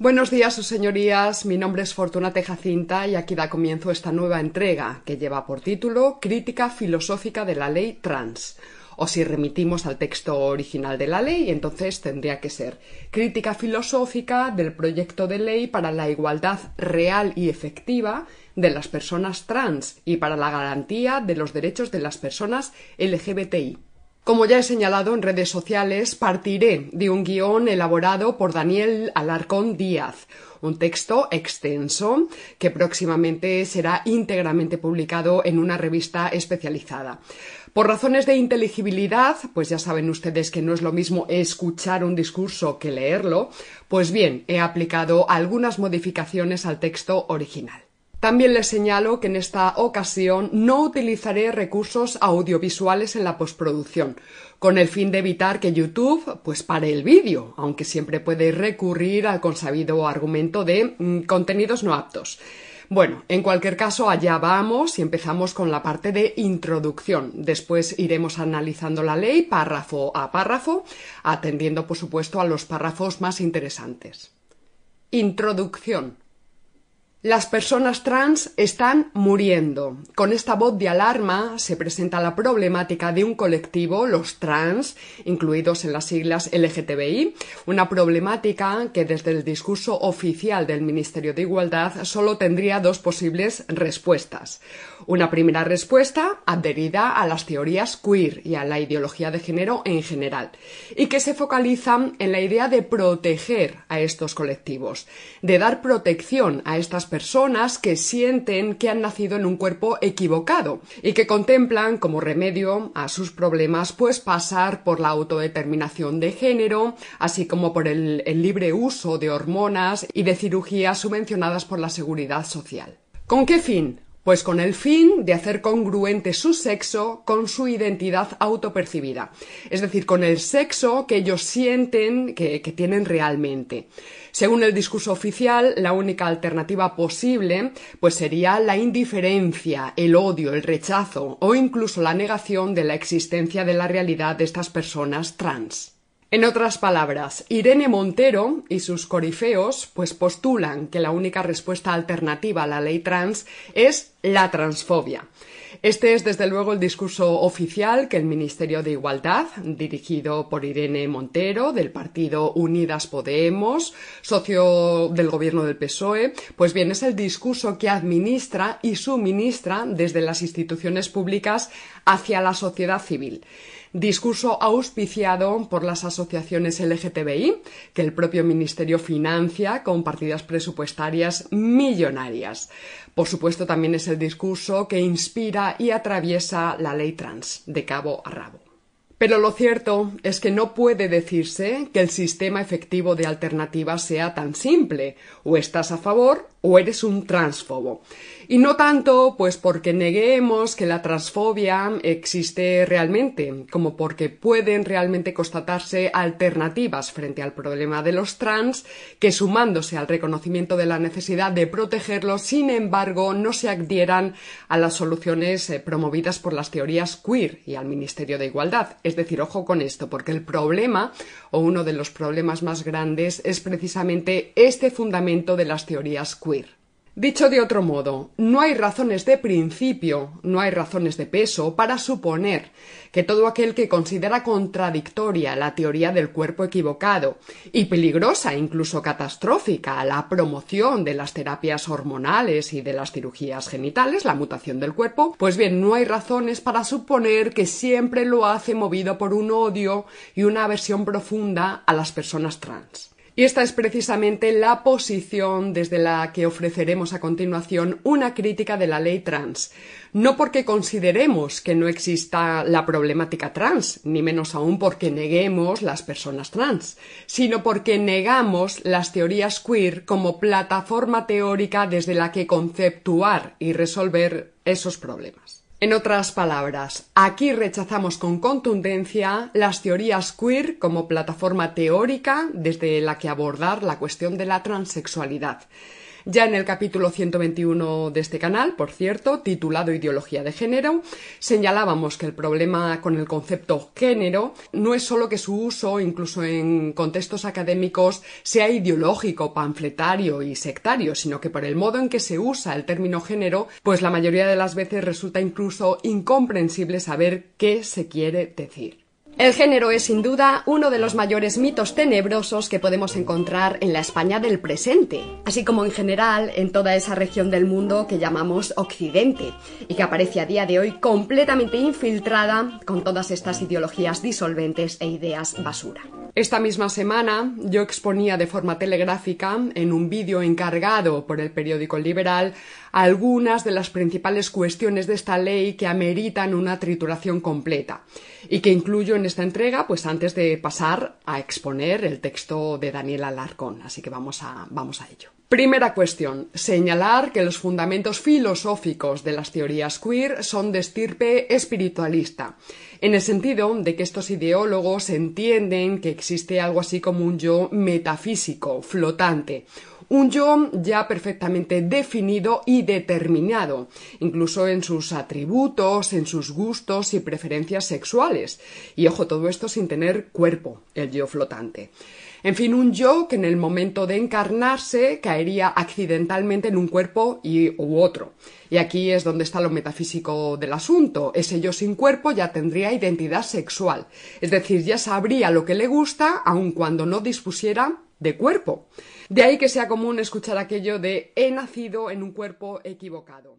Buenos días, sus señorías. Mi nombre es Fortuna Jacinta y aquí da comienzo esta nueva entrega que lleva por título Crítica filosófica de la ley trans. O si remitimos al texto original de la ley, entonces tendría que ser Crítica filosófica del proyecto de ley para la igualdad real y efectiva de las personas trans y para la garantía de los derechos de las personas LGBTI. Como ya he señalado en redes sociales, partiré de un guion elaborado por Daniel Alarcón Díaz, un texto extenso que próximamente será íntegramente publicado en una revista especializada. Por razones de inteligibilidad, pues ya saben ustedes que no es lo mismo escuchar un discurso que leerlo, pues bien, he aplicado algunas modificaciones al texto original. También les señalo que en esta ocasión no utilizaré recursos audiovisuales en la postproducción, con el fin de evitar que YouTube pues pare el vídeo, aunque siempre puede recurrir al consabido argumento de mm, contenidos no aptos. Bueno, en cualquier caso, allá vamos y empezamos con la parte de introducción. Después iremos analizando la ley párrafo a párrafo, atendiendo, por supuesto, a los párrafos más interesantes. Introducción. Las personas trans están muriendo. Con esta voz de alarma se presenta la problemática de un colectivo, los trans, incluidos en las siglas LGTBI, una problemática que desde el discurso oficial del Ministerio de Igualdad solo tendría dos posibles respuestas. Una primera respuesta adherida a las teorías queer y a la ideología de género en general, y que se focaliza en la idea de proteger a estos colectivos, de dar protección a estas personas que sienten que han nacido en un cuerpo equivocado y que contemplan como remedio a sus problemas pues pasar por la autodeterminación de género, así como por el, libre uso de hormonas y de cirugías subvencionadas por la seguridad social. ¿Con qué fin? Pues con el fin de hacer congruente su sexo con su identidad autopercibida, es decir, con el sexo que ellos sienten que, que, tienen realmente. Según el discurso oficial, la única alternativa posible pues sería la indiferencia, el odio, el rechazo o incluso la negación de la existencia de la realidad de estas personas trans. En otras palabras, Irene Montero y sus corifeos pues postulan que la única respuesta alternativa a la ley trans es la transfobia. Este es desde luego el discurso oficial que el Ministerio de Igualdad, dirigido por Irene Montero del partido Unidas Podemos, socio del gobierno del PSOE, pues bien es el discurso que administra y suministra desde las instituciones públicas hacia la sociedad civil discurso auspiciado por las asociaciones LGTBI, que el propio Ministerio financia con partidas presupuestarias millonarias. Por supuesto, también es el discurso que inspira y atraviesa la ley trans, de cabo a rabo. Pero lo cierto es que no puede decirse que el sistema efectivo de alternativas sea tan simple. O estás a favor o eres un transfobo. Y no tanto pues porque neguemos que la transfobia existe realmente, como porque pueden realmente constatarse alternativas frente al problema de los trans que sumándose al reconocimiento de la necesidad de protegerlos, sin embargo, no se adhieran a las soluciones eh, promovidas por las teorías queer y al Ministerio de Igualdad. Es decir, ojo con esto, porque el problema o uno de los problemas más grandes es precisamente este fundamento de las teorías queer. Dicho de otro modo, no hay razones de principio, no hay razones de peso para suponer que todo aquel que considera contradictoria la teoría del cuerpo equivocado y peligrosa, incluso catastrófica, la promoción de las terapias hormonales y de las cirugías genitales, la mutación del cuerpo, pues bien, no hay razones para suponer que siempre lo hace movido por un odio y una aversión profunda a las personas trans. Y esta es precisamente la posición desde la que ofreceremos a continuación una crítica de la ley trans. No porque consideremos que no exista la problemática trans, ni menos aún porque neguemos las personas trans, sino porque negamos las teorías queer como plataforma teórica desde la que conceptuar y resolver esos problemas. En otras palabras, aquí rechazamos con contundencia las teorías queer como plataforma teórica desde la que abordar la cuestión de la transexualidad. Ya en el capítulo 121 de este canal, por cierto, titulado Ideología de género, señalábamos que el problema con el concepto género no es solo que su uso, incluso en contextos académicos, sea ideológico, panfletario y sectario, sino que por el modo en que se usa el término género, pues la mayoría de las veces resulta incluso incomprensible saber qué se quiere decir. El género es sin duda uno de los mayores mitos tenebrosos que podemos encontrar en la España del presente, así como en general en toda esa región del mundo que llamamos Occidente y que aparece a día de hoy completamente infiltrada con todas estas ideologías disolventes e ideas basura. Esta misma semana yo exponía de forma telegráfica, en un vídeo encargado por el periódico Liberal, algunas de las principales cuestiones de esta ley que ameritan una trituración completa y que incluyo en esta entrega, pues antes de pasar a exponer el texto de Daniel Alarcón. Así que vamos a, vamos a ello. Primera cuestión. Señalar que los fundamentos filosóficos de las teorías queer son de estirpe espiritualista, en el sentido de que estos ideólogos entienden que existe algo así como un yo metafísico, flotante, un yo ya perfectamente definido y determinado, incluso en sus atributos, en sus gustos y preferencias sexuales. Y ojo, todo esto sin tener cuerpo, el yo flotante. En fin, un yo que en el momento de encarnarse caería accidentalmente en un cuerpo u otro. Y aquí es donde está lo metafísico del asunto. Ese yo sin cuerpo ya tendría identidad sexual. Es decir, ya sabría lo que le gusta aun cuando no dispusiera de cuerpo. De ahí que sea común escuchar aquello de he nacido en un cuerpo equivocado.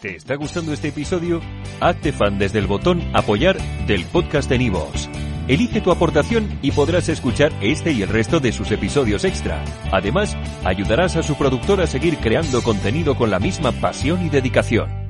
¿Te está gustando este episodio? Hazte fan desde el botón apoyar del podcast de Nivos. Elige tu aportación y podrás escuchar este y el resto de sus episodios extra. Además, ayudarás a su productor a seguir creando contenido con la misma pasión y dedicación.